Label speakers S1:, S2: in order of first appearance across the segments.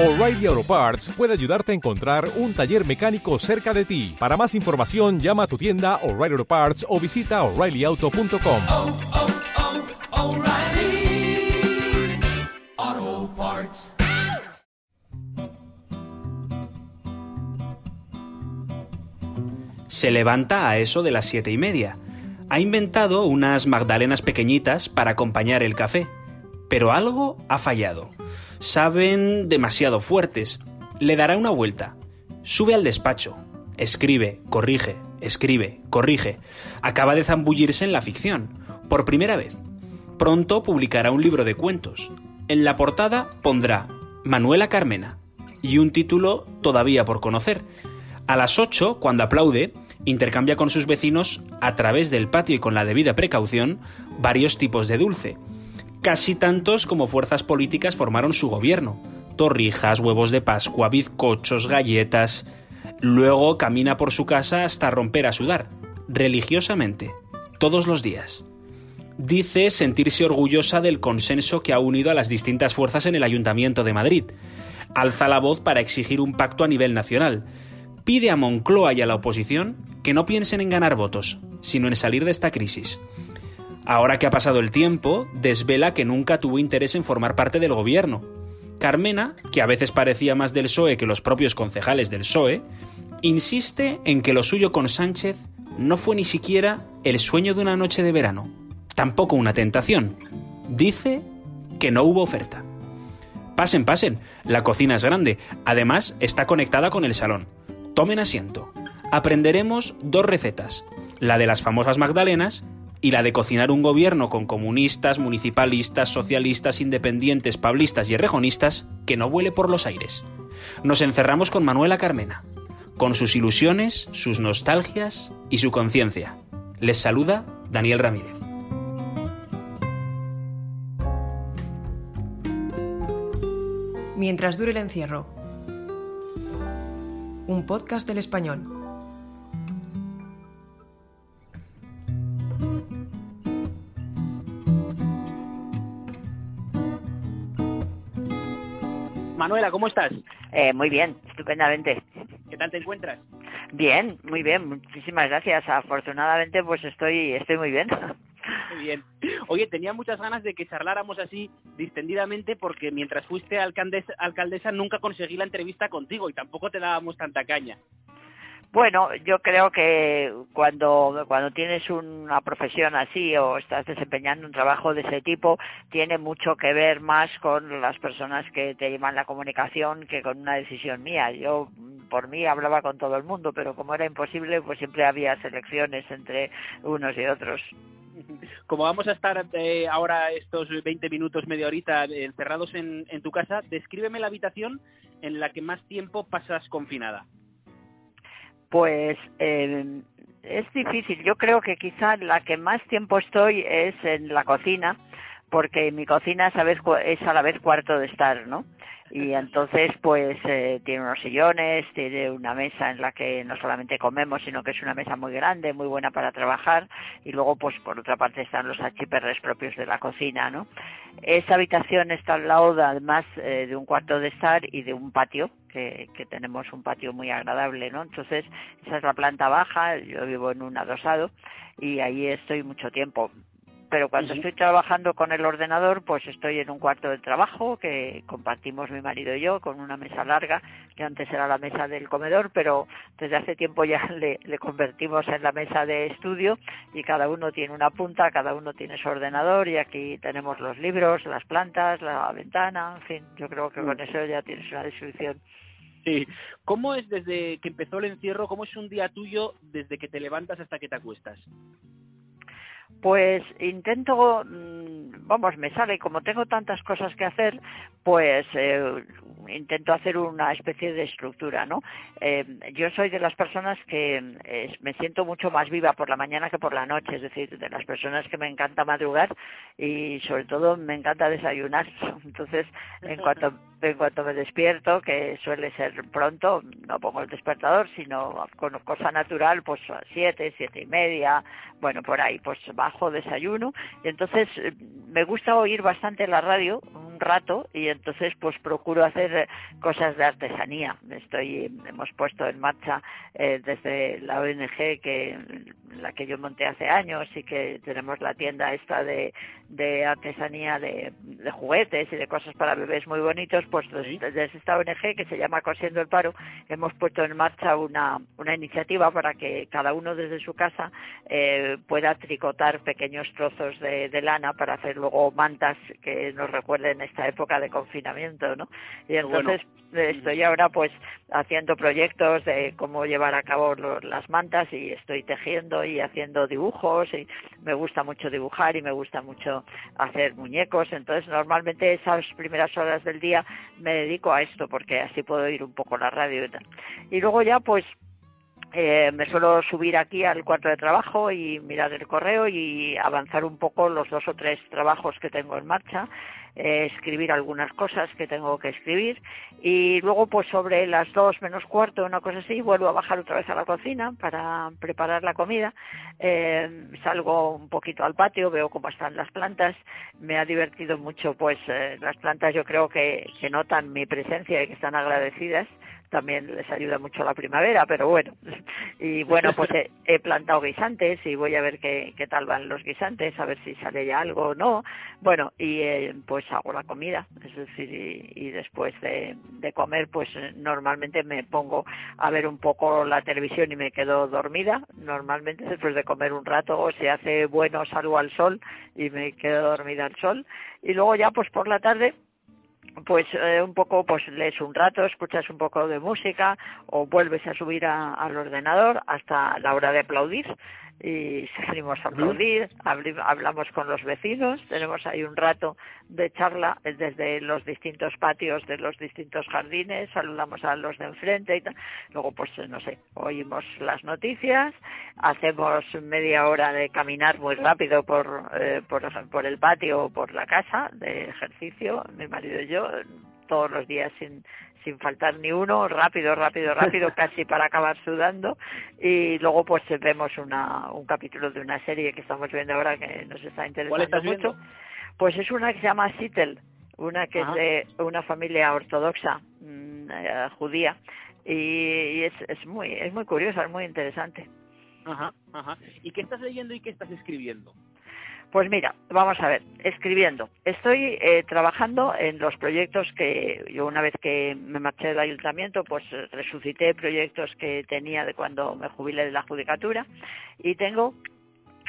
S1: O'Reilly Auto Parts puede ayudarte a encontrar un taller mecánico cerca de ti. Para más información, llama a tu tienda O'Reilly Auto Parts o visita oreillyauto.com.
S2: oh, oh, Parts.
S3: Se levanta a eso de las siete y media. Ha inventado unas magdalenas pequeñitas para acompañar el café. Pero algo ha fallado. Saben demasiado fuertes. Le dará una vuelta. Sube al despacho. Escribe, corrige, escribe, corrige. Acaba de zambullirse en la ficción. Por primera vez. Pronto publicará un libro de cuentos. En la portada pondrá Manuela Carmena y un título todavía por conocer. A las 8, cuando aplaude, intercambia con sus vecinos, a través del patio y con la debida precaución, varios tipos de dulce. Casi tantos como fuerzas políticas formaron su gobierno. Torrijas, huevos de Pascua, bizcochos, galletas. Luego camina por su casa hasta romper a sudar, religiosamente, todos los días. Dice sentirse orgullosa del consenso que ha unido a las distintas fuerzas en el Ayuntamiento de Madrid. Alza la voz para exigir un pacto a nivel nacional. Pide a Moncloa y a la oposición que no piensen en ganar votos, sino en salir de esta crisis. Ahora que ha pasado el tiempo, desvela que nunca tuvo interés en formar parte del gobierno. Carmena, que a veces parecía más del PSOE que los propios concejales del PSOE, insiste en que lo suyo con Sánchez no fue ni siquiera el sueño de una noche de verano, tampoco una tentación. Dice que no hubo oferta. Pasen, pasen, la cocina es grande, además está conectada con el salón. Tomen asiento. Aprenderemos dos recetas, la de las famosas magdalenas y la de cocinar un gobierno con comunistas, municipalistas, socialistas, independientes, pablistas y errejonistas que no vuele por los aires. Nos encerramos con Manuela Carmena, con sus ilusiones, sus nostalgias y su conciencia. Les saluda Daniel Ramírez.
S4: Mientras dure el encierro. Un podcast del español.
S3: Manuela, ¿cómo estás?
S5: Eh, muy bien, estupendamente.
S3: ¿Qué tal te encuentras?
S5: Bien, muy bien, muchísimas gracias. Afortunadamente, pues estoy, estoy muy bien.
S3: Muy bien. Oye, tenía muchas ganas de que charláramos así distendidamente porque mientras fuiste alcaldesa, alcaldesa nunca conseguí la entrevista contigo y tampoco te dábamos tanta caña.
S5: Bueno, yo creo que cuando, cuando tienes una profesión así o estás desempeñando un trabajo de ese tipo, tiene mucho que ver más con las personas que te llevan la comunicación que con una decisión mía. Yo, por mí, hablaba con todo el mundo, pero como era imposible, pues siempre había selecciones entre unos y otros.
S3: Como vamos a estar eh, ahora estos 20 minutos, media horita encerrados en, en tu casa, descríbeme la habitación en la que más tiempo pasas confinada.
S5: Pues eh, es difícil. Yo creo que quizá la que más tiempo estoy es en la cocina, porque mi cocina es a la vez cuarto de estar, ¿no? Y entonces, pues, eh, tiene unos sillones, tiene una mesa en la que no solamente comemos, sino que es una mesa muy grande, muy buena para trabajar. Y luego, pues, por otra parte están los achiperres propios de la cocina, ¿no? Esa habitación está al lado, de, además, eh, de un cuarto de estar y de un patio, que, que tenemos un patio muy agradable, ¿no? Entonces, esa es la planta baja, yo vivo en un adosado y ahí estoy mucho tiempo pero cuando estoy trabajando con el ordenador, pues estoy en un cuarto de trabajo que compartimos mi marido y yo con una mesa larga, que antes era la mesa del comedor, pero desde hace tiempo ya le, le convertimos en la mesa de estudio y cada uno tiene una punta, cada uno tiene su ordenador y aquí tenemos los libros, las plantas, la ventana, en fin, yo creo que con eso ya tienes una descripción.
S3: Sí. ¿Cómo es desde que empezó el encierro? ¿Cómo es un día tuyo desde que te levantas hasta que te acuestas?
S5: Pues intento, vamos, me sale, como tengo tantas cosas que hacer, pues eh, intento hacer una especie de estructura, ¿no? Eh, yo soy de las personas que eh, me siento mucho más viva por la mañana que por la noche, es decir, de las personas que me encanta madrugar y sobre todo me encanta desayunar. Entonces, en cuanto en cuanto me despierto, que suele ser pronto, no pongo el despertador, sino con cosa natural, pues a siete, siete y media, bueno, por ahí, pues bajo, desayuno, y entonces eh, me gusta oír bastante la radio, un rato, y entonces pues procuro hacer cosas de artesanía. Estoy, hemos puesto en marcha eh, desde la ONG que la que yo monté hace años y que tenemos la tienda esta de, de artesanía de, de juguetes y de cosas para bebés muy bonitos, pues desde esta ONG que se llama Cosiendo el Paro, hemos puesto en marcha una, una iniciativa para que cada uno desde su casa eh, pueda tricotar pequeños trozos de, de, lana para hacer luego mantas que nos recuerden esta época de confinamiento, ¿no? Y entonces bueno. estoy ahora pues haciendo proyectos de cómo llevar a cabo lo, las mantas y estoy tejiendo y haciendo dibujos y me gusta mucho dibujar y me gusta mucho hacer muñecos, entonces normalmente esas primeras horas del día me dedico a esto porque así puedo ir un poco la radio y tal. Y luego ya pues eh, me suelo subir aquí al cuarto de trabajo y mirar el correo y avanzar un poco los dos o tres trabajos que tengo en marcha, eh, escribir algunas cosas que tengo que escribir. Y luego pues sobre las dos menos cuarto una cosa así vuelvo a bajar otra vez a la cocina para preparar la comida. Eh, salgo un poquito al patio veo cómo están las plantas. Me ha divertido mucho pues eh, las plantas yo creo que, que notan mi presencia y que están agradecidas también les ayuda mucho la primavera, pero bueno. Y bueno, pues he, plantado guisantes y voy a ver qué, qué, tal van los guisantes, a ver si sale ya algo o no. Bueno, y eh, pues hago la comida, es decir, y, y después de, comer, pues normalmente me pongo a ver un poco la televisión y me quedo dormida. Normalmente después de comer un rato, o si hace bueno, salgo al sol y me quedo dormida al sol. Y luego ya, pues por la tarde, pues eh, un poco pues lees un rato, escuchas un poco de música o vuelves a subir a, al ordenador hasta la hora de aplaudir y salimos a aplaudir, hablamos con los vecinos, tenemos ahí un rato de charla desde los distintos patios de los distintos jardines, saludamos a los de enfrente y tal. Luego, pues, no sé, oímos las noticias, hacemos media hora de caminar muy rápido por, eh, por, por el patio o por la casa de ejercicio, mi marido y yo, todos los días sin sin faltar ni uno, rápido, rápido, rápido, casi para acabar sudando. Y luego pues vemos una, un capítulo de una serie que estamos viendo ahora que nos está interesando mucho. Pues es una que se llama Sittel, una que Ajá. es de una familia ortodoxa mmm, eh, judía y, y, es, es muy es muy curiosa, es muy interesante.
S3: Ajá, ajá. ¿Y qué estás leyendo y qué estás escribiendo?
S5: Pues mira, vamos a ver, escribiendo. Estoy eh, trabajando en los proyectos que yo una vez que me marché del ayuntamiento, pues resucité proyectos que tenía de cuando me jubilé de la judicatura y tengo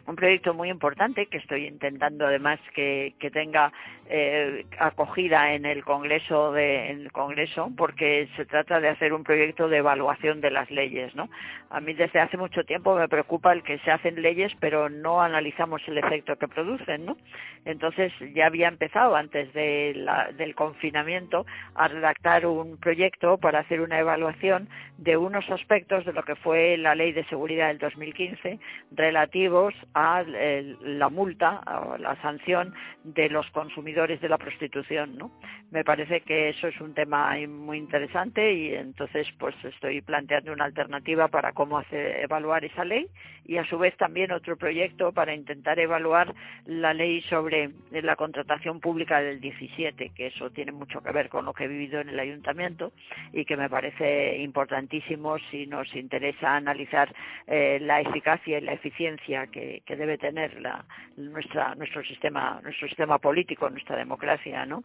S5: un proyecto muy importante que estoy intentando además que, que tenga eh, acogida en el Congreso de en el Congreso porque se trata de hacer un proyecto de evaluación de las leyes, ¿no? A mí desde hace mucho tiempo me preocupa el que se hacen leyes pero no analizamos el efecto que producen, ¿no? Entonces ya había empezado antes de la, del confinamiento a redactar un proyecto para hacer una evaluación de unos aspectos de lo que fue la Ley de Seguridad del 2015 relativos a la multa o la sanción de los consumidores de la prostitución, ¿no? Me parece que eso es un tema muy interesante y entonces pues estoy planteando una alternativa para cómo evaluar esa ley y a su vez también otro proyecto para intentar evaluar la ley sobre la contratación pública del 17, que eso tiene mucho que ver con lo que he vivido en el ayuntamiento y que me parece importantísimo si nos interesa analizar eh, la eficacia y la eficiencia que, que debe tener la, nuestra, nuestro sistema, nuestro sistema político, nuestra democracia, ¿no?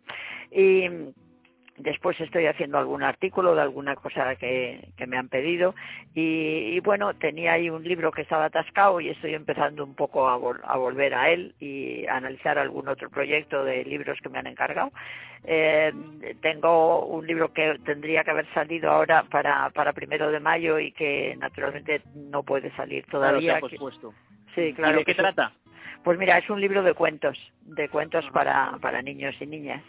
S5: Y después estoy haciendo algún artículo de alguna cosa que, que me han pedido y, y, bueno, tenía ahí un libro que estaba atascado y estoy empezando un poco a, vol a, volver a él y a analizar algún otro proyecto de libros que me han encargado. Eh, tengo un libro que tendría que haber salido ahora para, para primero de mayo y que naturalmente no puede salir todavía.
S3: Claro, que,
S5: Sí, claro.
S3: ¿Y de qué trata?
S5: Pues mira, es un libro de cuentos, de cuentos para, para niños y niñas.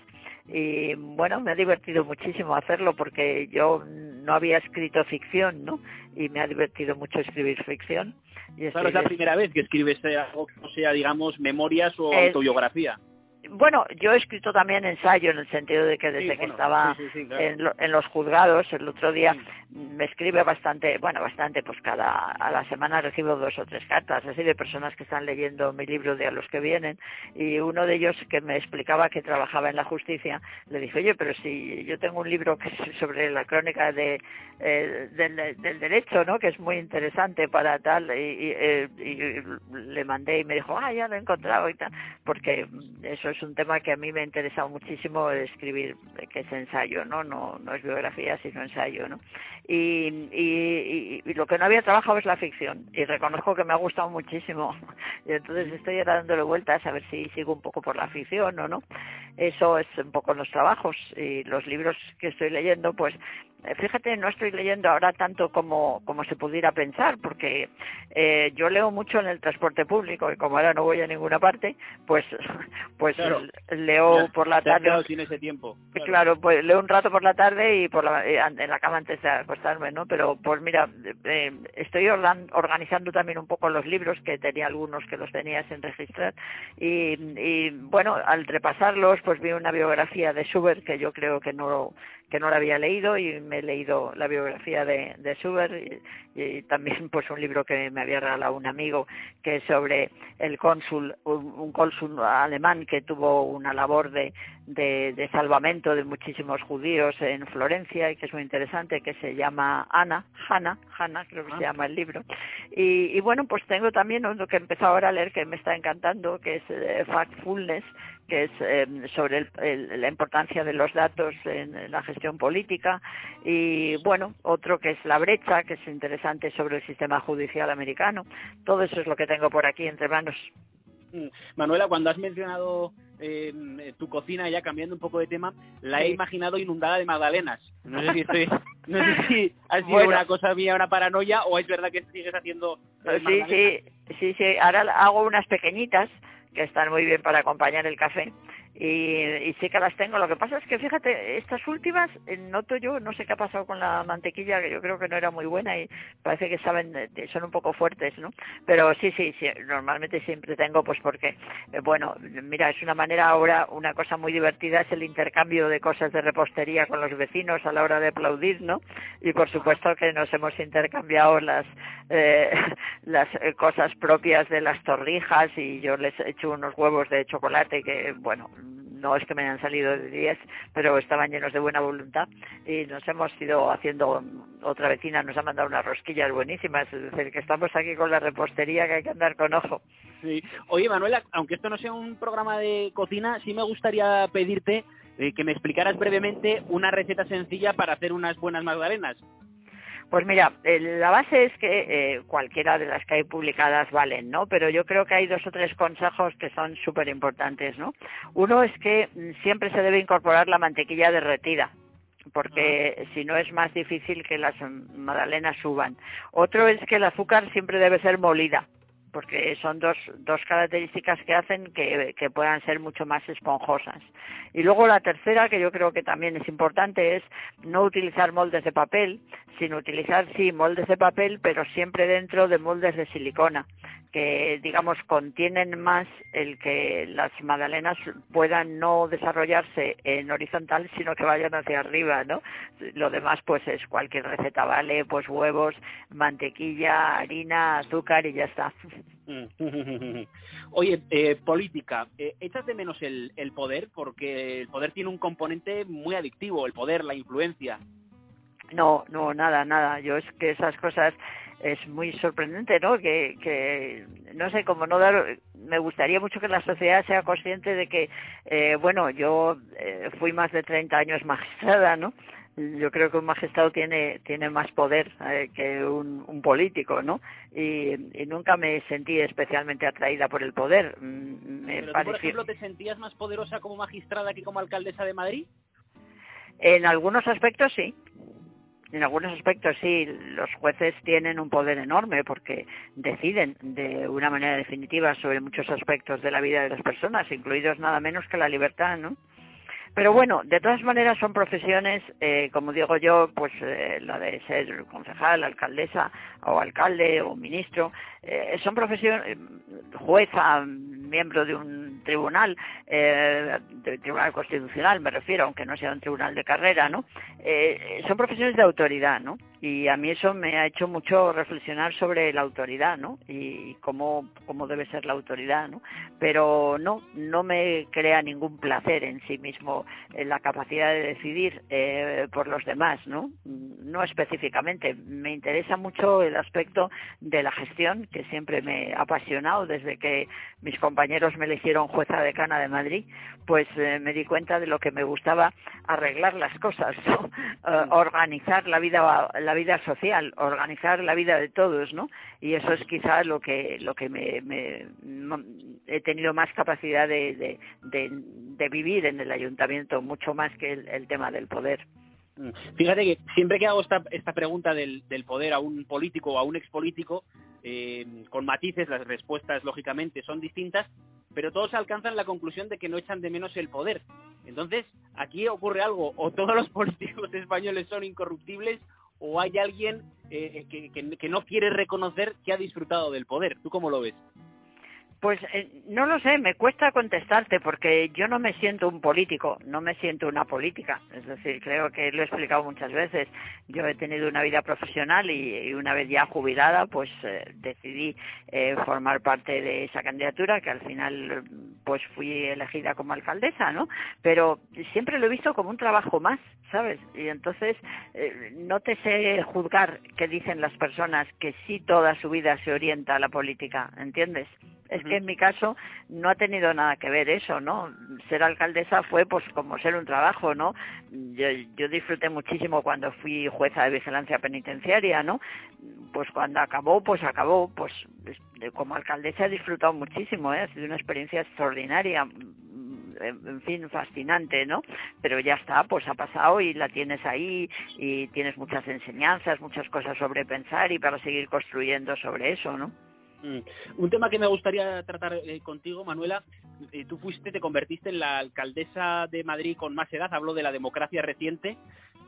S5: Y bueno, me ha divertido muchísimo hacerlo porque yo no había escrito ficción, ¿no? Y me ha divertido mucho escribir ficción. Y
S3: claro, es la primera vez que escribes algo que no sea, digamos, memorias o es, autobiografía.
S5: Bueno, yo he escrito también ensayo en el sentido de que desde
S3: Sí,
S5: que estaba
S3: sí, sí, sí, claro.
S5: en, lo- en los juzgados el otro día me escribe bastante, bueno, bastante, pues cada a la semana recibo dos o tres cartas así de personas que están leyendo mi libro de a los que vienen y uno de ellos que me explicaba que trabajaba en la justicia le dije, oye, pero si yo tengo un libro que es sobre la crónica de eh, del, del derecho, ¿no? Que es muy interesante para tal y, y, eh, y le mandé y me dijo, ah, ya lo he encontrado y tal, porque eso es un tema que a mí me ha interesado muchísimo escribir, que es ensayo, ¿no? No, no es biografía, sino ensayo, ¿no? Y, y, y- y lo que no había trabajado es la ficción y reconozco que me ha gustado muchísimo y entonces estoy ahora dándole vueltas a ver si sigo un poco por la ficción o no. Eso es un poco los trabajos y los libros que estoy leyendo, pues fíjate, no estoy leyendo ahora tanto como, como se pudiera pensar, porque eh, yo leo mucho en el transporte público y como ahora no voy a ninguna parte, pues, pues
S3: Claro.
S5: leo
S3: Ya,
S5: por la tarde.
S3: quedado sin ese tiempo.
S5: Claro. pues leo un rato por la tarde y por la, eh, en la cama antes de acostarme, ¿no? Pero pues mira, eh, estoy organ- organizando también un poco los libros, que tenía algunos que los tenía sin registrar, y, y bueno, al repasarlos, pues vi una biografía de Schubert que yo creo que no que no la había leído y me he leído la biografía de, de Schubert y, y también pues un libro que me había regalado un amigo que es sobre el cónsul, un, un cónsul alemán que tuvo una labor de, de, de salvamento de muchísimos judíos en Florencia y que es muy interesante, que se llama Ana, Hanna, Hanna creo que
S3: Ah.
S5: se llama el libro. Y, y bueno, pues tengo también uno que he empezado ahora a leer que me está encantando, que es eh, Factfulness, que es eh, sobre el- el- la importancia de los datos en la gestión política y bueno otro que es la brecha que es interesante sobre el sistema judicial americano todo eso es lo que tengo por aquí entre manos
S3: Mm. Manuela, cuando has mencionado eh, tu cocina, ya cambiando un poco de tema, la he imaginado inundada de magdalenas. No sé si estoy, no sé si ha sido
S5: Bueno.
S3: una cosa mía, una paranoia, o es verdad que sigues haciendo eh,
S5: sí sí sí sí ahora hago unas pequeñitas que están muy bien para acompañar el café y, sí que las tengo. Lo que pasa es que, fíjate, estas últimas, eh, noto yo, no sé qué ha pasado con la mantequilla, que yo creo que no era muy buena y parece que saben, eh, son un poco fuertes, ¿no? Pero sí, sí, sí, normalmente siempre tengo, pues porque, eh, bueno, mira, es una manera ahora, una cosa muy divertida es el intercambio de cosas de repostería con los vecinos a la hora de aplaudir, ¿no? Y por supuesto que nos hemos intercambiado las, eh, las eh, cosas propias de las torrijas y yo les he hecho unos huevos de chocolate que, bueno, no es que me hayan salido de 10, pero estaban llenos de buena voluntad y nos hemos ido haciendo, otra vecina nos ha mandado unas rosquillas buenísimas, es decir, que estamos aquí con la repostería que hay que andar con ojo.
S3: Sí. Oye, Manuela, aunque esto no sea un programa de cocina, sí me gustaría pedirte eh, que me explicaras brevemente una receta sencilla para hacer unas buenas magdalenas.
S5: Pues mira, eh, la base es que eh, cualquiera de las que hay publicadas valen, ¿no? Pero yo creo que hay dos o tres consejos que son súper importantes, ¿no? Uno es que mm, siempre se debe incorporar la mantequilla derretida porque si no es más difícil que las mm, magdalenas suban. Otro es que el azúcar siempre debe ser molida, porque son dos, dos características que hacen que, que puedan ser mucho más esponjosas. Y luego la tercera, que yo creo que también es importante, es no utilizar moldes de papel, sino utilizar, sí, moldes de papel, pero siempre dentro de moldes de silicona, que, digamos, contienen más el que las magdalenas puedan no desarrollarse en horizontal, sino que vayan hacia arriba, ¿no? Lo demás, pues, es cualquier receta, ¿vale? Pues huevos, mantequilla, harina, azúcar y ya está.
S3: Oye, eh, política, eh, ¿echas de menos el, el poder? Porque el poder tiene un componente muy adictivo, el poder, la influencia.
S5: No, no, nada, nada. Yo es que esas cosas es muy sorprendente, ¿no? Que, que no sé, como no dar, me gustaría mucho que la sociedad sea consciente de que, eh, bueno, yo eh, fui más de 30 años magistrada, ¿no? Yo creo que un magistrado tiene tiene más poder eh, que un, un político, ¿no? Y, y nunca me sentí especialmente atraída por el poder. Mm, Me
S3: Pero tú, por ejemplo, ¿te sentías más poderosa como magistrada que como alcaldesa de Madrid?
S5: En algunos aspectos sí. En algunos aspectos sí, los jueces tienen un poder enorme porque deciden de una manera definitiva sobre muchos aspectos de la vida de las personas, incluidos nada menos que la libertad, ¿no? Pero bueno, de todas maneras son profesiones, eh, como digo yo, pues eh, la de ser concejal, alcaldesa o alcalde o ministro, eh, son profesiones, jueza, miembro de un tribunal, eh, tribunal constitucional me refiero, aunque no sea un tribunal de carrera, ¿no? Eh, son profesiones de autoridad, ¿no? Y a mí eso me ha hecho mucho reflexionar sobre la autoridad, ¿no? Y cómo, cómo debe ser la autoridad, ¿no? Pero no, no me crea ningún placer en sí mismo en la capacidad de decidir eh, por los demás, ¿no? No específicamente. Me interesa mucho el aspecto de la gestión, que siempre me ha apasionado desde que mis compañeros me eligieron jueza decana de Madrid, pues eh, me di cuenta de lo que me gustaba arreglar las cosas, ¿no? Eh, organizar la vida la vida social, organizar la vida de todos, ¿no? Y eso es quizás lo que lo que me, me- he tenido más capacidad de, de, de, de vivir en el ayuntamiento, mucho más que el, el tema del poder.
S6: Mm. Fíjate que siempre que hago esta, esta pregunta del, poder a un político o a un expolítico, eh, con matices, las respuestas lógicamente son distintas, pero todos alcanzan la conclusión de que no echan de menos el poder. Entonces, aquí ocurre algo, o todos los políticos españoles son incorruptibles, o hay alguien eh, que- que no quiere reconocer que ha disfrutado del poder. ¿Tú cómo lo ves?
S5: Pues eh, no lo sé, me cuesta contestarte porque yo no me siento un político, no me siento una política. Es decir, creo que lo he explicado muchas veces. Yo he tenido una vida profesional y, una vez ya jubilada, pues eh, decidí eh, formar parte de esa candidatura que al final pues fui elegida como alcaldesa, ¿no? Pero siempre lo he visto como un trabajo más, ¿sabes? Y entonces eh, no te sé juzgar qué dicen las personas que sí toda su vida se orienta a la política, ¿entiendes? Es que en mi caso no ha tenido nada que ver eso, ¿no? Ser alcaldesa fue pues como ser un trabajo, ¿no? Yo, yo disfruté muchísimo cuando fui jueza de vigilancia penitenciaria, ¿no? Pues cuando acabó, pues acabó, pues es- como alcaldesa he disfrutado muchísimo, ¿eh? Ha sido una experiencia extraordinaria, mm, en fin, fascinante, ¿no? Pero ya está, pues ha pasado y la tienes ahí y tienes muchas enseñanzas, muchas cosas sobre pensar y para seguir construyendo sobre eso, ¿no?
S6: Mm. Un tema que me gustaría tratar eh, contigo, Manuela, eh, tú fuiste, te convertiste en la alcaldesa de Madrid con más edad, hablo de la democracia reciente,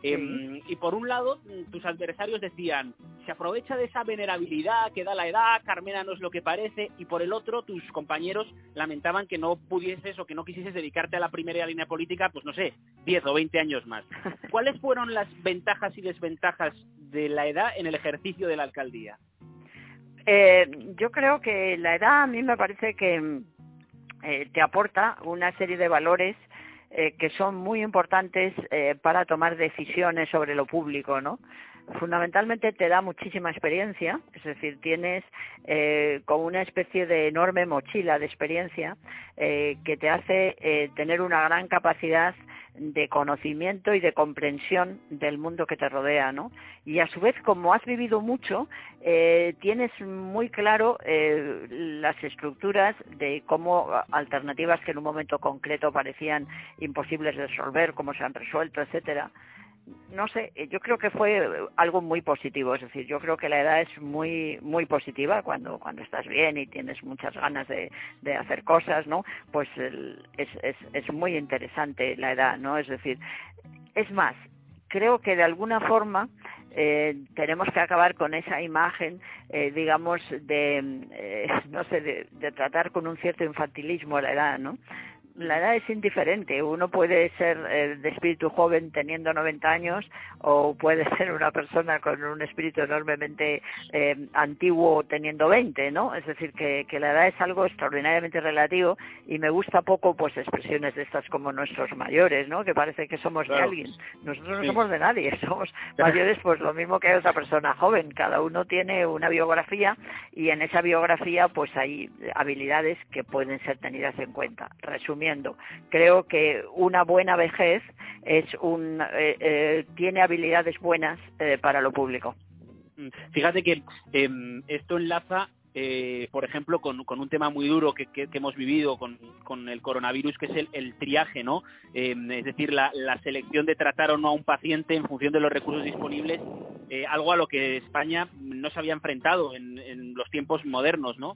S6: eh, y por un lado mm, tus adversarios decían, se aprovecha de esa venerabilidad que da la edad, Carmena no es lo que parece, y por el otro tus compañeros lamentaban que no pudieses o que no quisieses dedicarte a la primera línea política, pues no sé, 10 o 20 años más. ¿Cuáles fueron las ventajas y desventajas de la edad en el ejercicio de la alcaldía?
S5: Eh, yo creo que la edad a mí me parece que mm, eh, te aporta una serie de valores eh, que son muy importantes eh, para tomar decisiones sobre lo público, ¿no? Fundamentalmente te da muchísima experiencia, es decir, tienes como una especie de enorme mochila de experiencia que te hace tener una gran capacidad de conocimiento y de comprensión del mundo que te rodea, ¿no? Y a su vez, como has vivido mucho, eh, tienes muy claro eh, las estructuras de cómo alternativas que en un momento concreto parecían imposibles de resolver, cómo se han resuelto, etcétera. No sé, eh, yo creo que fue algo muy positivo, es decir, yo creo que la edad es muy muy positiva cuando cuando estás bien y tienes muchas ganas de, de hacer cosas, ¿no? Pues el- es, es es muy interesante la edad, ¿no? Es decir, es más, creo que de alguna forma eh, tenemos que acabar con esa imagen, eh, digamos, de, eh, no sé, de, de tratar con un cierto infantilismo la edad, ¿no? La edad es indiferente. Uno puede ser eh, de espíritu joven teniendo 90 años o puede ser una persona con un espíritu enormemente eh, antiguo teniendo 20, ¿no? Es decir, que, que la edad es algo extraordinariamente relativo y me gusta poco pues expresiones de estas como nuestros mayores, ¿no? Que parece que somos de alguien. Nosotros no
S6: Sí.
S5: somos de nadie, somos mayores pues lo mismo que otra persona joven. Cada uno tiene una biografía y en esa biografía pues hay habilidades que pueden ser tenidas en cuenta. Resumiendo, creo que una buena vejez es un eh, eh, tiene habilidades buenas eh, para lo público.
S6: Mm, Fíjate que em, esto enlaza, eh, por ejemplo, con, un tema muy duro que, hemos vivido con, el coronavirus, que es el, el triaje, ¿no? Em, es decir, la, la selección de tratar o no a un paciente en función de los recursos disponibles, eh, algo a lo que España no se había enfrentado en, en los tiempos modernos, ¿no?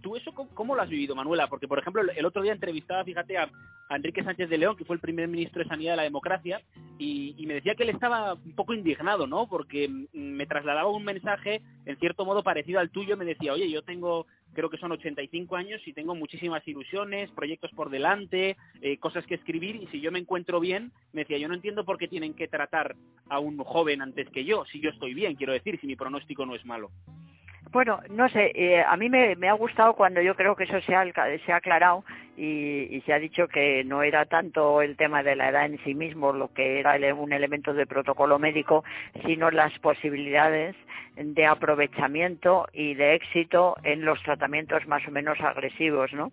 S6: ¿Tú eso cómo, lo has vivido, Manuela? Porque, por ejemplo, el, otro día entrevistaba, fíjate, a, Enrique Sánchez de León, que fue el primer ministro de Sanidad de la Democracia, y, y me decía que él estaba un poco indignado, ¿no? Porque mm, me trasladaba un mensaje, en cierto modo, parecido al tuyo. Me decía, oye, yo tengo creo que son 85 años y tengo muchísimas ilusiones, proyectos por delante, eh, cosas que escribir y si yo me encuentro bien, me decía, yo no entiendo por qué tienen que tratar a un joven antes que yo, si yo estoy bien, quiero decir, si mi pronóstico no es malo.
S5: Bueno, no sé, eh, a mí me, ha gustado cuando yo creo que eso se ha, se ha aclarado y, y, se ha dicho que no era tanto el tema de la edad en sí mismo lo que era un elemento de protocolo médico, sino las posibilidades de aprovechamiento y de éxito en los tratamientos más o menos agresivos, ¿no?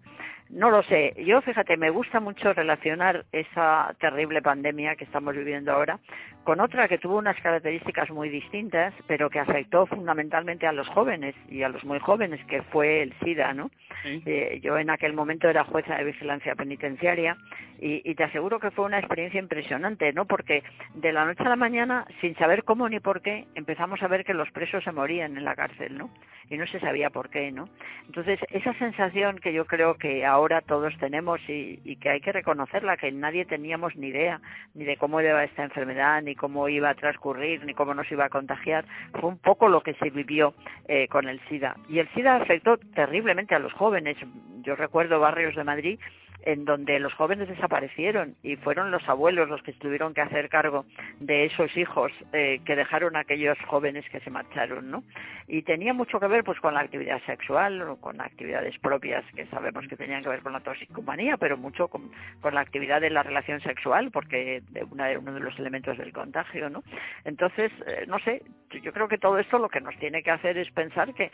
S5: No lo sé. Yo, fíjate, me gusta mucho relacionar esa terrible pandemia que estamos viviendo ahora con otra que tuvo unas características muy distintas, pero que afectó fundamentalmente a los jóvenes y a los muy jóvenes, que fue el SIDA, ¿no? Sí. Eh, yo en aquel momento era jueza de vigilancia penitenciaria y, y, te aseguro que fue una experiencia impresionante, ¿no? Porque de la noche a la mañana, sin saber cómo ni por qué, empezamos a ver que los presos se morían en la cárcel, ¿no? Y no se sabía por qué, ¿no? Entonces, esa sensación que yo creo que ahora todos tenemos y, y que hay que reconocerla, que nadie teníamos ni idea ni de cómo iba esta enfermedad, ni cómo iba a transcurrir, ni cómo nos iba a contagiar, fue un poco lo que se vivió eh, con el SIDA. Y el SIDA afectó terriblemente a los jóvenes. Yo recuerdo barrios de Madrid en donde los jóvenes desaparecieron y fueron los abuelos los que tuvieron que hacer cargo de esos hijos eh, que dejaron a aquellos jóvenes que se marcharon, ¿no? Y tenía mucho que ver pues con la actividad sexual o con actividades propias que sabemos que tenían que ver con la toxicomanía, pero mucho con, con la actividad de la relación sexual porque de una, uno de los elementos del contagio, ¿no? Entonces, eh, no sé, yo creo que todo esto lo que nos tiene que hacer es pensar que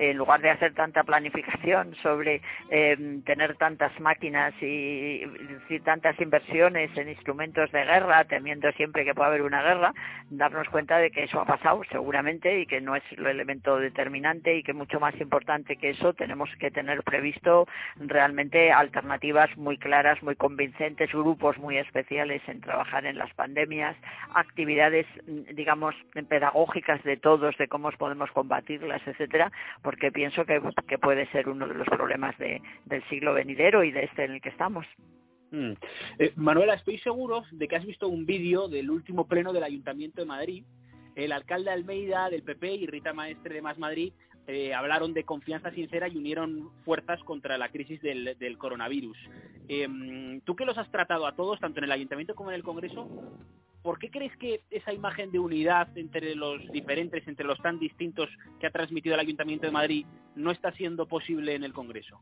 S5: en lugar de hacer tanta planificación sobre eh, tener tantas máquinas y, y, tantas inversiones en instrumentos de guerra, temiendo siempre que pueda haber una guerra, darnos cuenta de que eso ha pasado seguramente y que no es el elemento determinante y que mucho más importante que eso tenemos que tener previsto realmente alternativas muy claras, muy convincentes, grupos muy especiales en trabajar en las pandemias, actividades, digamos, pedagógicas de todos, de cómo podemos combatirlas, etcétera, porque pienso que, que, puede ser uno de los problemas de, del siglo venidero y de este en el que estamos.
S6: Mm. Eh, Manuela, estoy seguro de que has visto un vídeo del último pleno del Ayuntamiento de Madrid. El alcalde Almeida del PP y Rita Maestre de Más Madrid eh, hablaron de confianza sincera y unieron fuerzas contra la crisis del, del coronavirus. Eh, ¿Tú que los has tratado a todos, tanto en el Ayuntamiento como en el Congreso? ¿Por qué crees que esa imagen de unidad entre los diferentes, entre los tan distintos que ha transmitido el Ayuntamiento de Madrid, no está siendo posible en el Congreso?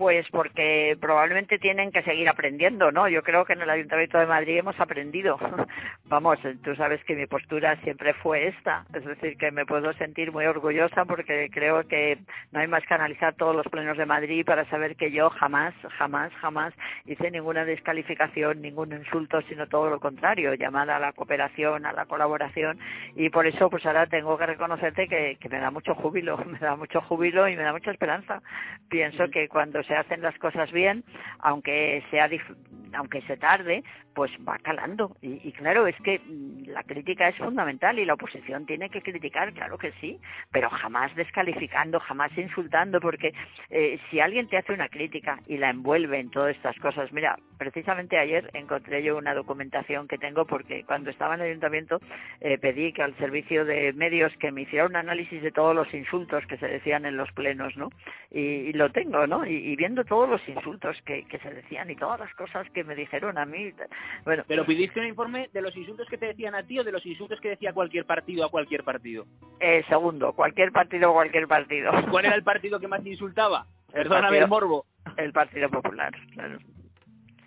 S5: Pues porque probablemente tienen que seguir aprendiendo, ¿no? Yo creo que en el Ayuntamiento de Madrid hemos aprendido. Vamos, tú sabes que mi postura siempre fue esta, es decir, que me puedo sentir muy orgullosa porque creo que no hay más que analizar todos los plenos de Madrid para saber que yo jamás, jamás, jamás hice ninguna descalificación, ningún insulto, sino todo lo contrario, llamada a la cooperación, a la colaboración y por eso pues ahora tengo que reconocerte que, que me da mucho júbilo, me da mucho júbilo y me da mucha esperanza. Pienso que cuando se hacen las cosas bien, aunque sea aunque se tarde, pues va calando. Y, y, claro, es que la crítica es fundamental y la oposición tiene que criticar, claro que sí, pero jamás descalificando, jamás insultando, porque eh, si alguien te hace una crítica y la envuelve en todas estas cosas, mira, precisamente ayer encontré yo una documentación que tengo porque cuando estaba en el ayuntamiento eh, pedí que al servicio de medios que me hiciera un análisis de todos los insultos que se decían en los plenos, ¿no? Y, lo tengo, ¿no? Y, viendo todos los insultos que, que se decían y todas las cosas que me dijeron a mí, bueno.
S6: Pero pidiste un informe de los insultos que te decían a ti o de los insultos que decía cualquier partido a cualquier partido.
S5: Eh, segundo, cualquier partido a cualquier partido.
S6: ¿Cuál era el partido que más insultaba? Perdóname el morbo.
S5: El Partido Popular, claro.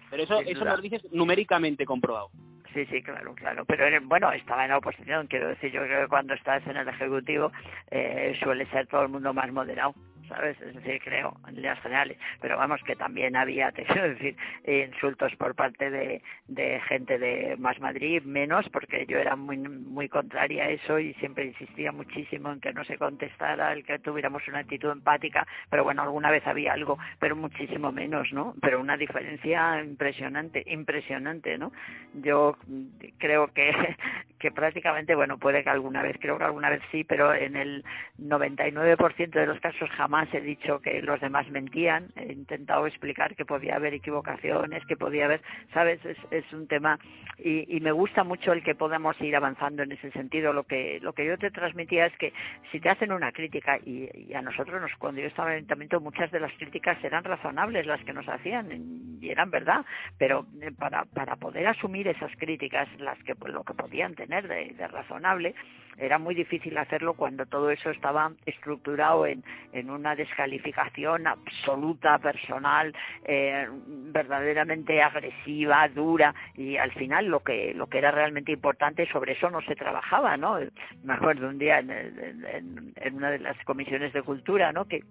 S6: Pero eso, eso nos dices numéricamente comprobado.
S5: Sí, sí, claro, claro. Pero bueno, estaba en la oposición, quiero decir, yo creo que cuando estás en el Ejecutivo eh, suele ser todo el mundo más moderado. ¿Sabes? Es decir, creo, en líneas generales. Pero vamos, que también había, te quiero decir, insultos por parte de, de gente de Más Madrid, menos, porque yo era muy, muy contraria a eso y siempre insistía muchísimo en que no se contestara, el que tuviéramos una actitud empática, pero bueno, alguna vez había algo, pero muchísimo menos, ¿no? Pero una diferencia impresionante, impresionante, ¿no? Yo creo que, que prácticamente, bueno, puede que alguna vez, creo que alguna vez sí, pero en el 99% de los casos jamás he dicho que los demás mentían. He intentado explicar que podía haber equivocaciones, que podía haber, ¿sabes? Es, es un tema y, y me gusta mucho el que podamos ir avanzando en ese sentido. Lo que, lo que yo te transmitía es que si te hacen una crítica, y, y a nosotros, nos, cuando yo estaba en el ayuntamiento, muchas de las críticas eran razonables las que nos hacían y eran verdad, pero eh, para, para poder asumir esas críticas, las que lo que podían tener de, de razonable, era muy difícil hacerlo cuando todo eso estaba estructurado en, en una descalificación absoluta, personal, eh, verdaderamente agresiva, dura, y al final lo que, lo que era realmente importante, sobre eso no se trabajaba, ¿no? Me acuerdo un día en, en una de las comisiones de cultura, ¿no? Que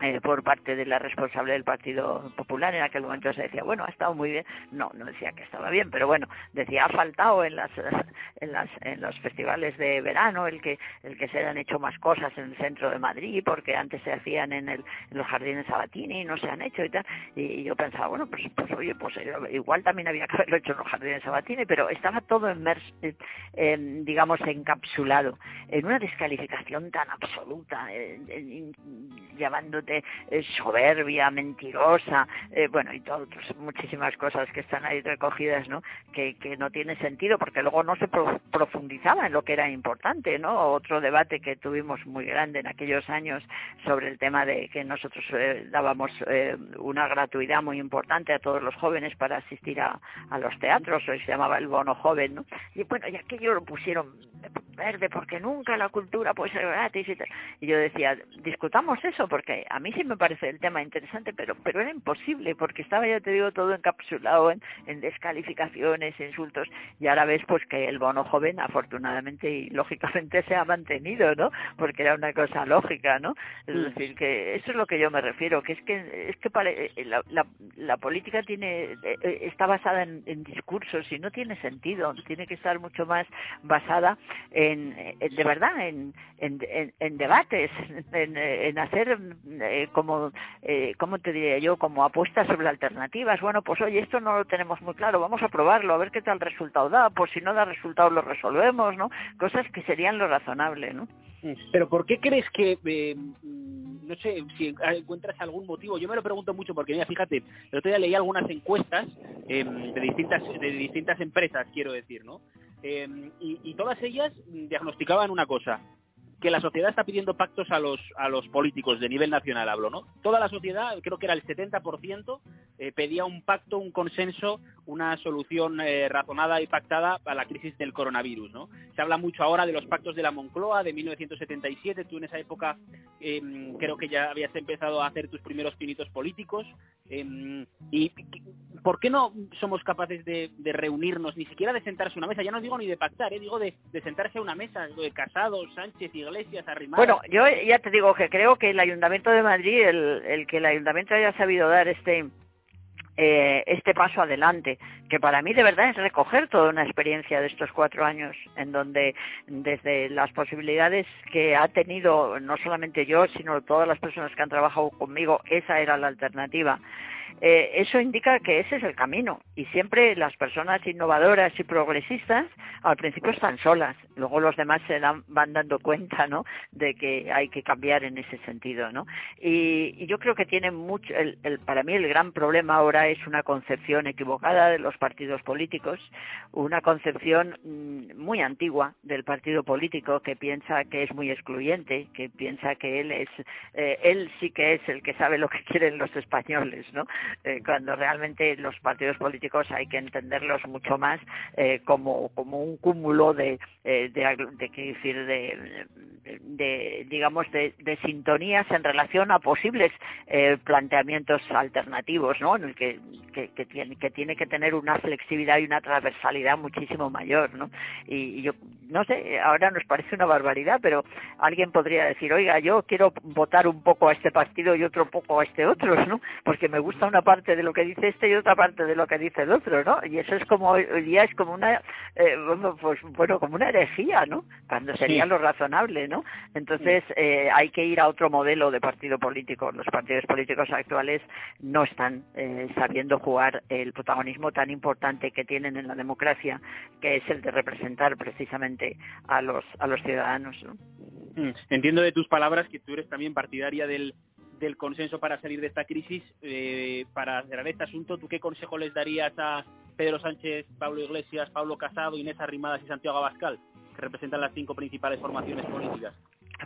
S5: eh, por parte de la responsable del Partido Popular en aquel momento se decía bueno ha estado muy bien no no decía que estaba bien pero bueno decía ha faltado en las en las en los festivales de verano el que el que se hayan hecho más cosas en el centro de Madrid porque antes se hacían en el en los jardines Sabatini y no se han hecho y tal y, yo pensaba bueno pues pues oye pues eh, igual también había que haberlo hecho en los jardines Sabatini pero estaba todo eh, digamos encapsulado en una descalificación tan absoluta eh, eh, soberbia, mentirosa, eh, bueno, y todas muchísimas cosas que están ahí recogidas, ¿no? Que, que no tiene sentido porque luego no se pro profundizaba en lo que era importante, ¿no? Otro debate que tuvimos muy grande en aquellos años sobre el tema de que nosotros eh, dábamos eh, una gratuidad muy importante a todos los jóvenes para asistir a, a los teatros, hoy se llamaba el bono joven, ¿no? Y bueno, y aquello lo pusieron verde porque nunca la cultura puede ser gratis y tal. Y yo decía, discutamos eso porque a mí sí me parece el tema interesante, pero pero era imposible porque estaba, ya te digo, todo encapsulado en, en descalificaciones, insultos y ahora ves pues que el bono joven afortunadamente y lógicamente se ha mantenido, ¿no? Porque era una cosa lógica, ¿no? Es
S6: Mm.
S5: decir, que eso es lo que yo me refiero, que es que es que pare- eh, la, la, la política tiene eh, eh, está basada en, en discursos y no tiene sentido, tiene que estar mucho más basada en, en- de verdad en, en, en, debates, en, hacer eh, como, eh, ¿cómo te diría yo? Como apuestas sobre alternativas. Bueno, pues oye, esto no lo tenemos muy claro, vamos a probarlo, a ver qué tal resultado da, pues si no da resultado lo resolvemos, ¿no? Cosas que serían lo razonable, ¿no?
S6: Pero ¿por qué crees que, eh, mm, no sé, si encuentras algún motivo? Yo me lo pregunto mucho porque, mira, fíjate, el otro día leí algunas encuestas eh, de distintas de distintas empresas, quiero decir, ¿no? Eh, y, todas ellas diagnosticaban una cosa, que la sociedad está pidiendo pactos a los a los políticos de nivel nacional, hablo, ¿no? Toda la sociedad, creo que era el 70%, eh, pedía un pacto, un consenso, una solución eh, razonada y pactada a la crisis del coronavirus, ¿no? Se habla mucho ahora de los pactos de la Moncloa de 1977, tú en esa época eh, creo que ya habías empezado a hacer tus primeros pinitos políticos, eh, y ¿por qué no somos capaces de, reunirnos, ni siquiera de sentarse a una mesa? Ya no digo ni de pactar, ¿eh? digo de, sentarse a una mesa, de Casado, Sánchez, Iglesias, Arrimadas...
S5: Bueno, yo ya te digo que creo que el Ayuntamiento de Madrid, el que el Ayuntamiento haya sabido dar este eh, este paso adelante, que para mí de verdad es recoger toda una experiencia de estos cuatro años, en donde desde las posibilidades que ha tenido no solamente yo, sino todas las personas que han trabajado conmigo, esa era la alternativa. Eh, eso indica que ese es el camino y siempre las personas innovadoras y progresistas al principio están solas, luego los demás se dan, van dando cuenta, ¿no? De que hay que cambiar en ese sentido, ¿no? Y, yo creo que tiene mucho, el, el, para mí el gran problema ahora es una concepción equivocada de los partidos políticos, una concepción mmm, muy antigua del partido político que piensa que es muy excluyente, que piensa que él es, eh, él sí que es el que sabe lo que quieren los españoles, ¿no? Eh, cuando realmente los partidos políticos hay que entenderlos mucho más eh, como, como un cúmulo de, eh, de, de, decir, de, de digamos, de, de, sintonías en relación a posibles eh, planteamientos alternativos, ¿no? En el que, que, que, tiene, que tiene que tener una flexibilidad y una transversalidad muchísimo mayor, ¿no? Y, y yo, no sé, ahora nos parece una barbaridad, pero alguien podría decir, oiga, yo quiero votar un poco a este partido y otro poco a este otro, ¿no? Porque me gusta una parte de lo que dice este y otra parte de lo que dice el otro, ¿no? Y eso es como hoy día es como una, eh, pues bueno, como una herejía, ¿no? Cuando sería
S6: Sí.
S5: lo razonable, ¿no? ¿No? Entonces eh, hay que ir a otro modelo de partido político. Los partidos políticos actuales no están eh, sabiendo jugar el protagonismo tan importante que tienen en la democracia, que es el de representar precisamente a los a los ciudadanos. ¿no?
S6: Mm, Entiendo de tus palabras que tú eres también partidaria del, del consenso para salir de esta crisis. Eh, para cerrar este asunto, ¿tú qué consejo les darías a Pedro Sánchez, Pablo Iglesias, Pablo Casado, Inés Arrimadas y Santiago Abascal, representan las cinco principales formaciones políticas?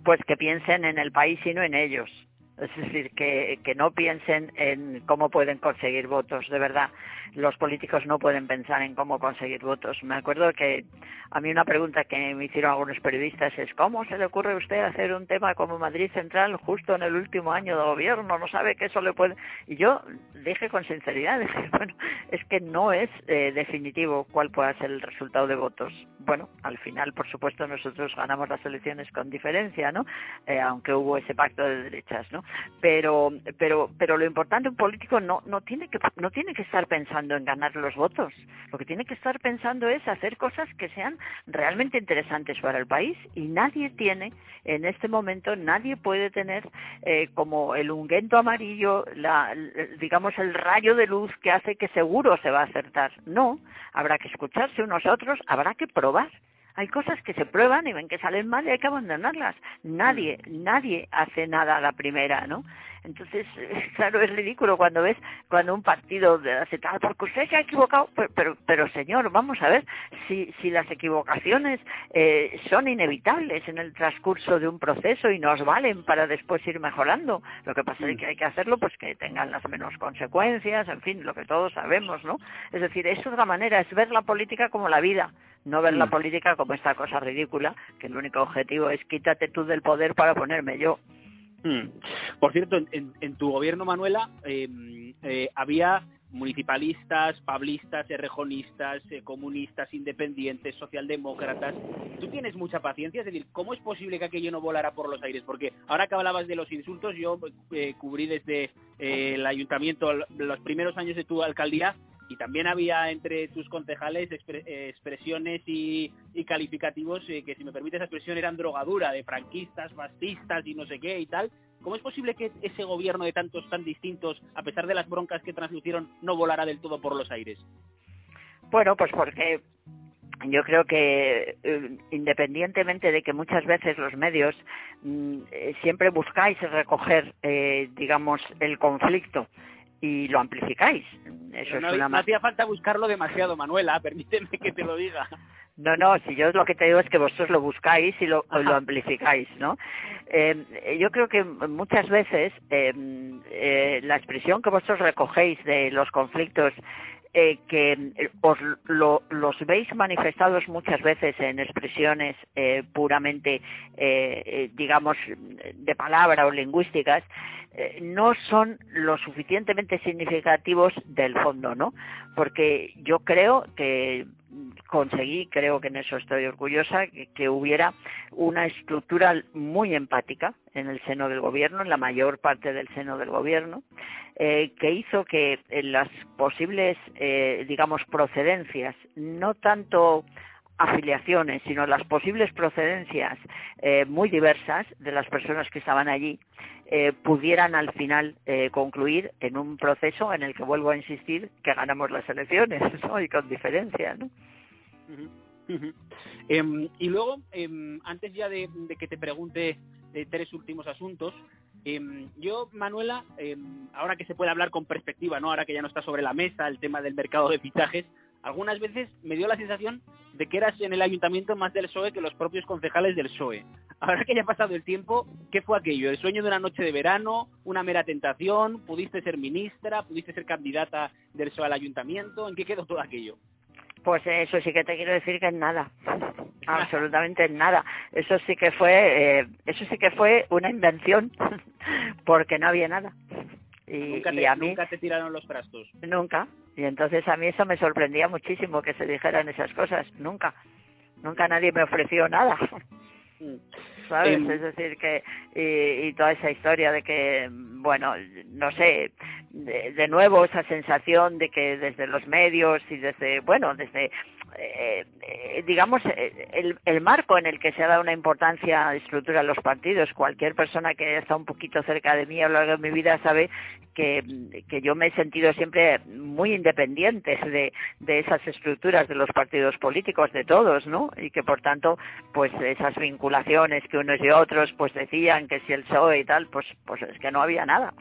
S5: Pues que piensen en el país y no en ellos. Es decir, que, que no piensen en cómo pueden conseguir votos, de verdad. Los políticos no pueden pensar en cómo conseguir votos. Me acuerdo que a mí una pregunta que me hicieron algunos periodistas es ¿cómo se le ocurre a usted hacer un tema como Madrid Central justo en el último año de gobierno? No sabe que eso le puede... Y yo dije con sinceridad, bueno, es que no es eh, definitivo cuál pueda ser el resultado de votos. Bueno, al final, por supuesto, nosotros ganamos las elecciones con diferencia, ¿no? Eh, aunque hubo ese pacto de derechas, ¿no? Pero, pero, pero lo importante un político no, no tiene que, no tiene que estar pensando en ganar los votos. Lo que tiene que estar pensando es hacer cosas que sean realmente interesantes para el país y nadie tiene, en este momento, nadie puede tener eh, como el ungüento amarillo, la, digamos, el rayo de luz que hace que seguro se va a acertar. No, habrá que escucharse unos a otros, habrá que probar. Hay cosas que se prueban y ven que salen mal y hay que abandonarlas. Nadie, nadie hace nada a la primera, ¿no? Entonces, claro, es ridículo cuando ves cuando un partido hace tal, porque usted se ha equivocado, pero, pero, pero señor, vamos a ver, si, si las equivocaciones eh, son inevitables en el transcurso de un proceso y nos valen para después ir mejorando, lo que pasa es que hay que hacerlo pues que tengan las menos consecuencias, en fin, lo que todos sabemos, ¿no? Es decir, es otra manera, es ver la política como la vida, no ver la política como esta cosa ridícula, que el único objetivo es quítate tú del poder para ponerme yo.
S6: Mm. Por cierto, en, en- tu gobierno, Manuela, eh, eh, había municipalistas, pablistas, errejonistas, eh, comunistas, independientes, socialdemócratas. Tú tienes mucha paciencia, es decir, ¿cómo es posible que aquello no volara por los aires? Porque ahora que hablabas de los insultos, yo eh, cubrí desde eh, el ayuntamiento los primeros años de tu alcaldía y también había entre tus concejales expre- expresiones y, y calificativos eh, que, si me permite esa expresión, eran drogadura, de franquistas, fascistas y no sé qué y tal. ¿Cómo es posible que ese gobierno de tantos tan distintos, a pesar de las broncas que transmitieron, no volara del todo por los aires?
S5: Bueno, pues porque yo creo que eh, independientemente de que muchas veces los medios mm, eh, siempre buscáis recoger, eh, digamos, el conflicto y lo amplificáis. Eso
S6: Pero
S5: es
S6: no,
S5: una
S6: no hacía falta buscarlo demasiado, Manuela, permíteme que te lo diga.
S5: No, no, si yo lo que te digo es que vosotros lo buscáis y lo, lo amplificáis, ¿no? Eh, yo creo que muchas veces eh, eh, la expresión que vosotros recogéis de los conflictos eh, que eh, os lo- los veis manifestados muchas veces en expresiones eh, puramente, eh, eh, digamos, de palabra o lingüísticas, no son lo suficientemente significativos del fondo, ¿no? Porque yo creo que conseguí, creo que en eso estoy orgullosa, que, hubiera una estructura muy empática en el seno del gobierno, en la mayor parte del seno del gobierno, eh, que hizo que eh, las posibles, eh, digamos, procedencias, no tanto afiliaciones, sino las posibles procedencias eh, muy diversas de las personas que estaban allí, eh, pudieran al final eh, concluir en un proceso en el que vuelvo a insistir que ganamos las elecciones y con diferencia. ¿no?
S6: Em, y luego, em, antes ya de, de que te pregunte tres últimos asuntos, em, yo, Manuela, ahora que se puede hablar con perspectiva, ¿no? Ahora que ya no está sobre la mesa el tema del mercado de fichajes, algunas veces me dio la sensación de que eras en el ayuntamiento más del PSOE que los propios concejales del PSOE. Ahora que ya ha pasado el tiempo, ¿qué fue aquello? ¿El sueño de una noche de verano? ¿Una mera tentación? ¿Pudiste ser ministra? ¿Pudiste ser candidata del PSOE al ayuntamiento? ¿En qué quedó todo aquello?
S5: Pues eso sí que te quiero decir que en nada, absolutamente en nada. Eso sí que fue, eh, eso sí que fue una invención, porque no había nada. Y,
S6: nunca,
S5: y
S6: te,
S5: a mí
S6: nunca te tiraron los trastos.
S5: nunca. Y entonces a mí eso me sorprendía muchísimo que se dijeran esas cosas. Nunca, nunca nadie me ofreció nada. ¿sabes?
S6: Em,
S5: es decir, que y, y toda esa historia de que, bueno, no sé, de, de nuevo esa sensación de que desde los medios y desde, bueno, desde eh, eh, digamos, eh, el, el, marco en el que se ha dado una importancia estructura a los partidos. Cualquier persona que haya estado un poquito cerca de mí a lo largo de mi vida sabe que, que yo me he sentido siempre muy independiente de, de esas estructuras de los partidos políticos, de todos, ¿no? Y que, por tanto, pues esas vinculaciones que unos y otros pues decían que si el PSOE y tal, pues, pues es que no había nada,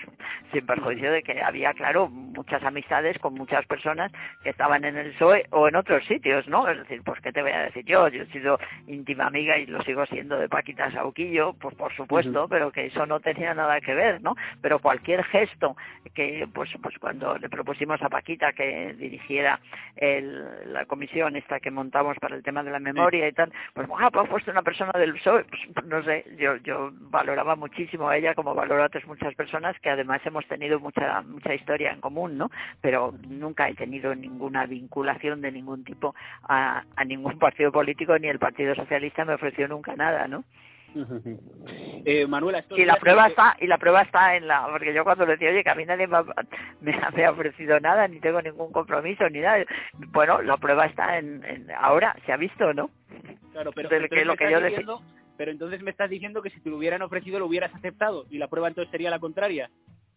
S5: sin perjuicio de que había, claro, muchas amistades con muchas personas que estaban en el PSOE o en otros sitios, ¿no? Es decir, pues qué te voy a decir yo, yo he sido íntima amiga y lo sigo siendo de Paquita Sauquillo, pues por supuesto, pero que eso no tenía nada que ver, ¿no? Pero cualquier gesto que, pues, pues cuando le propusimos a Paquita que dirigiera el, la comisión esta que montamos para el tema de la memoria y tal, pues, bueno, pues puesto una persona del PSOE, pues no sé, yo, yo valoraba muchísimo a ella como valoro a otras muchas personas que además hemos tenido mucha, mucha historia en común, ¿no? Pero nunca he tenido ninguna vinculación de ningún tipo a, a ningún partido político ni el Partido Socialista me ofreció nunca nada, ¿no?
S6: eh, Manuela,
S5: y la prueba está y la prueba está en la porque yo cuando le decía oye que a mí nadie me ha, me, me ha ofrecido nada ni tengo ningún compromiso ni nada. Bueno la prueba está en, en ahora se ha visto no
S6: claro pero,
S5: lo que yo
S6: diciendo, pero entonces me estás diciendo que si te lo hubieran ofrecido lo hubieras aceptado y la prueba entonces sería la contraria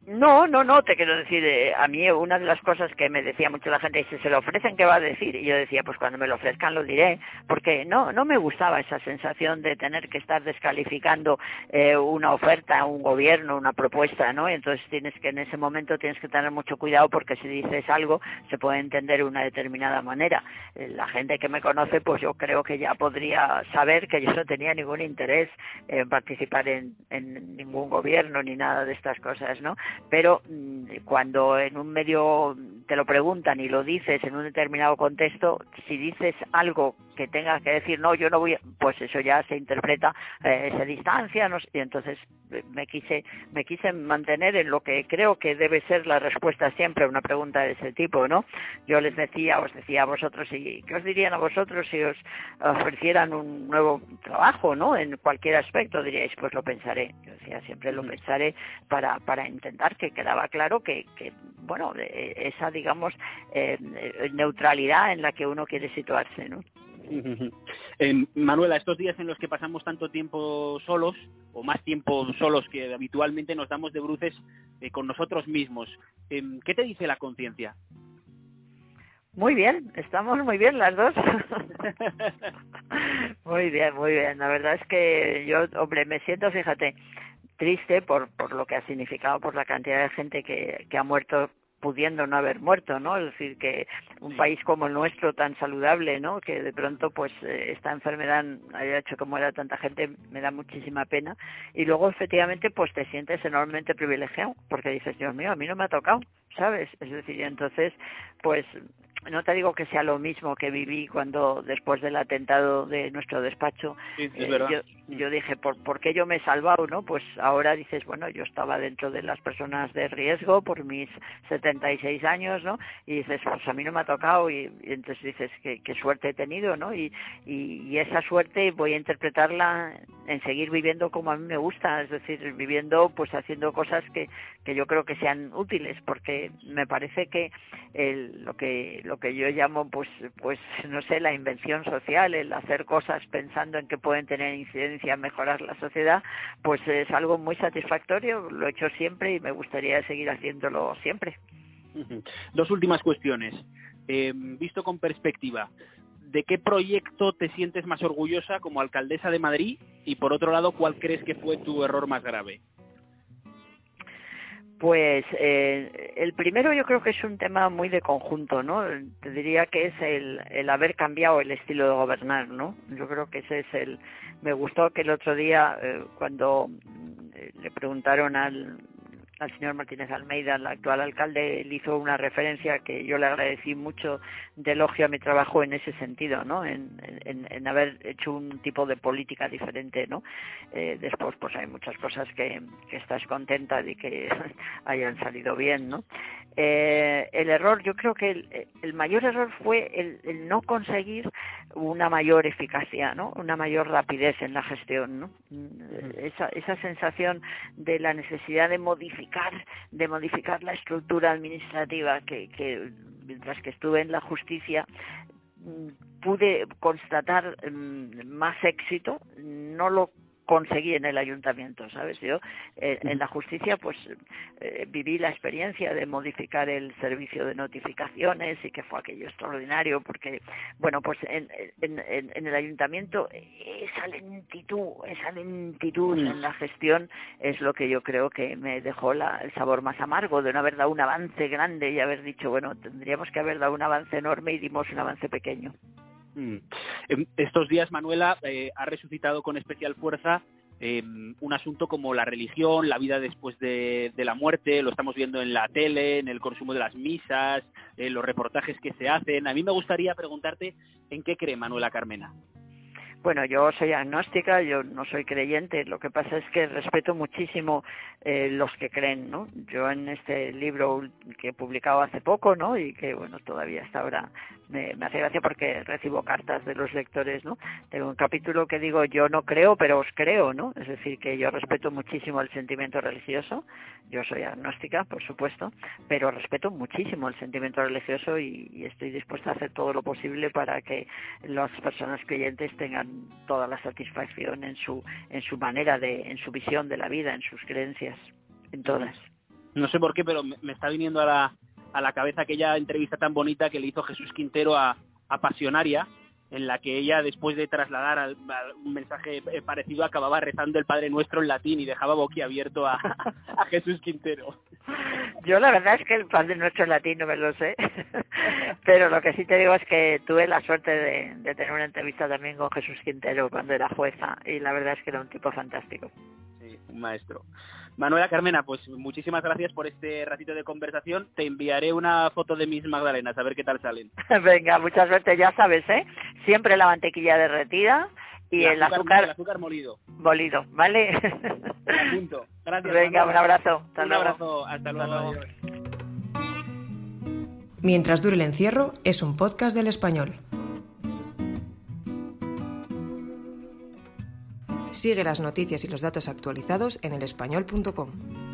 S5: no, no, no, te quiero decir, eh, a mí una de las cosas que me decía mucho la gente si se lo ofrecen, ¿qué va a decir? Y yo decía, pues cuando me lo ofrezcan lo diré, porque no, no me gustaba esa sensación de tener que estar descalificando eh, una oferta, un gobierno, una propuesta, ¿no? Entonces tienes que en ese momento tienes que tener mucho cuidado porque si dices algo se puede entender de una determinada manera. Eh, la gente que me conoce, pues yo creo que ya podría saber que yo no tenía ningún interés en participar en ningún gobierno ni nada de estas cosas, ¿no? Pero cuando en un medio te lo preguntan y lo dices en un determinado contexto, si dices algo que tengas que decir, no, yo no voy, pues eso ya se interpreta, eh, se distancia, no sé, y entonces me quise, me quise mantener en lo que creo que debe ser la respuesta siempre a una pregunta de ese tipo, ¿no? Yo les decía, os decía a vosotros, y ¿qué os dirían a vosotros si os ofrecieran un nuevo trabajo, ¿no? En cualquier aspecto diríais, pues lo pensaré. Yo decía, siempre lo pensaré para, para intentar que quedaba claro que, que bueno, esa, digamos, eh, neutralidad en la que uno quiere situarse, ¿no?
S6: Eh, Manuela, estos días en los que pasamos tanto tiempo solos, o más tiempo solos que habitualmente nos damos de bruces eh, con nosotros mismos, eh, ¿qué te dice la conciencia?
S5: Muy bien, estamos muy bien las dos. muy bien, muy bien. La verdad es que yo, hombre, me siento, fíjate, triste por, por lo que ha significado, por la cantidad de gente que, que ha muerto pudiendo no haber muerto, ¿no? Es decir, que un país como el nuestro tan saludable, ¿no? Que de pronto pues eh, esta enfermedad haya hecho que muera tanta gente me da muchísima pena y luego efectivamente pues te sientes enormemente privilegiado porque dices, Dios mío, a mí no me ha tocado, ¿sabes? Es decir, entonces pues no te digo que sea lo mismo que viví cuando después del atentado de nuestro despacho
S6: sí, es
S5: eh,
S6: verdad.
S5: yo, yo dije por, por qué yo me he salvado no pues ahora dices bueno yo estaba dentro de las personas de riesgo por mis 76 años no y dices pues a mí no me ha tocado y, entonces dices qué, qué suerte he tenido no y, y, y esa suerte voy a interpretarla en seguir viviendo como a mí me gusta es decir viviendo pues haciendo cosas que que yo creo que sean útiles porque me parece que el, lo que lo que yo llamo pues pues no sé la invención social el hacer cosas pensando en que pueden tener incidencia en mejorar la sociedad pues es algo muy satisfactorio lo he hecho siempre y me gustaría seguir haciéndolo siempre
S6: dos últimas cuestiones eh, visto con perspectiva ¿de qué proyecto te sientes más orgullosa como alcaldesa de Madrid? Y por otro lado, ¿cuál crees que fue tu error más grave?
S5: Pues eh, el primero yo creo que es un tema muy de conjunto, ¿no? Te diría que es el, el haber cambiado el estilo de gobernar, ¿no? Yo creo que ese es el... Me gustó que el otro día, eh, cuando eh, le preguntaron al, al señor Martínez Almeida, el actual alcalde, le hizo una referencia que yo le agradecí mucho de elogio a mi trabajo en ese sentido, ¿no? En, en, en haber hecho un tipo de política diferente, ¿no? Eh, después, pues hay muchas cosas que, que estás contenta de que hayan salido bien, ¿no? Eh, el error, yo creo que el, el mayor error fue el, el, no conseguir una mayor eficacia, ¿no? Una mayor rapidez en la gestión, ¿no? Esa, esa sensación de la necesidad de modificar, de modificar la estructura administrativa que, que mientras que estuve en la justicia mm, pude constatar mm, más éxito, no lo conseguí en el ayuntamiento, ¿sabes? Yo eh, en la justicia pues eh, viví la experiencia de modificar el servicio de notificaciones y que fue aquello extraordinario porque, bueno, pues en, en, en el ayuntamiento esa lentitud, esa lentitud en la gestión es lo que yo creo que me dejó la, el sabor más amargo de no haber dado un avance grande y haber dicho, bueno, tendríamos que haber dado un avance enorme y dimos un avance pequeño.
S6: Mm. En Estos días, Manuela eh, ha resucitado con especial fuerza eh, un asunto como la religión, la vida después de, la muerte, lo estamos viendo en la tele, en el consumo de las misas, en los reportajes que se hacen. A mí me gustaría preguntarte en qué cree Manuela Carmena.
S5: Bueno, yo soy agnóstica, yo no soy creyente. Lo que pasa es que respeto muchísimo eh, los que creen, ¿no? Yo en este libro que he publicado hace poco, ¿no? Y que, bueno, todavía hasta ahora me, hace gracia porque recibo cartas de los lectores, ¿no? Tengo un capítulo que digo, yo no creo, pero os creo, ¿no? Es decir, que yo respeto muchísimo el sentimiento religioso. Yo soy agnóstica, por supuesto, pero respeto muchísimo el sentimiento religioso y, estoy dispuesta a hacer todo lo posible para que las personas creyentes tengan toda la satisfacción en su en su manera de en su visión de la vida en sus creencias en todas
S6: No sé por qué, pero me está viniendo a la, a la cabeza aquella entrevista tan bonita que le hizo Jesús Quintero a, a Pasionaria, en la que ella, después de trasladar al- un mensaje eh, parecido, acababa rezando el Padre Nuestro en latín y dejaba boquiabierto a, a Jesús Quintero.
S5: yo la verdad es que el Padre Nuestro en latín no me lo sé pero lo que sí te digo es que tuve la suerte de, de tener una entrevista también con Jesús Quintero cuando era jueza y la verdad es que era un tipo fantástico
S6: un maestro. Manuela Carmena, pues muchísimas gracias por este ratito de conversación. Te enviaré una foto de mis magdalenas, a ver qué tal salen.
S5: venga mucha suerte ya sabes eh siempre la mantequilla derretida y el azúcar
S6: el azúcar molido.
S5: molido vale.
S6: Gracias.
S5: venga
S6: Manuela.
S5: un abrazo Hasta
S6: Un
S5: luego.
S6: abrazo. Hasta luego.
S5: luego.
S6: Adiós.
S4: Mientras dure el encierro es un podcast del español. Sigue las noticias y los datos actualizados en elespañol.com.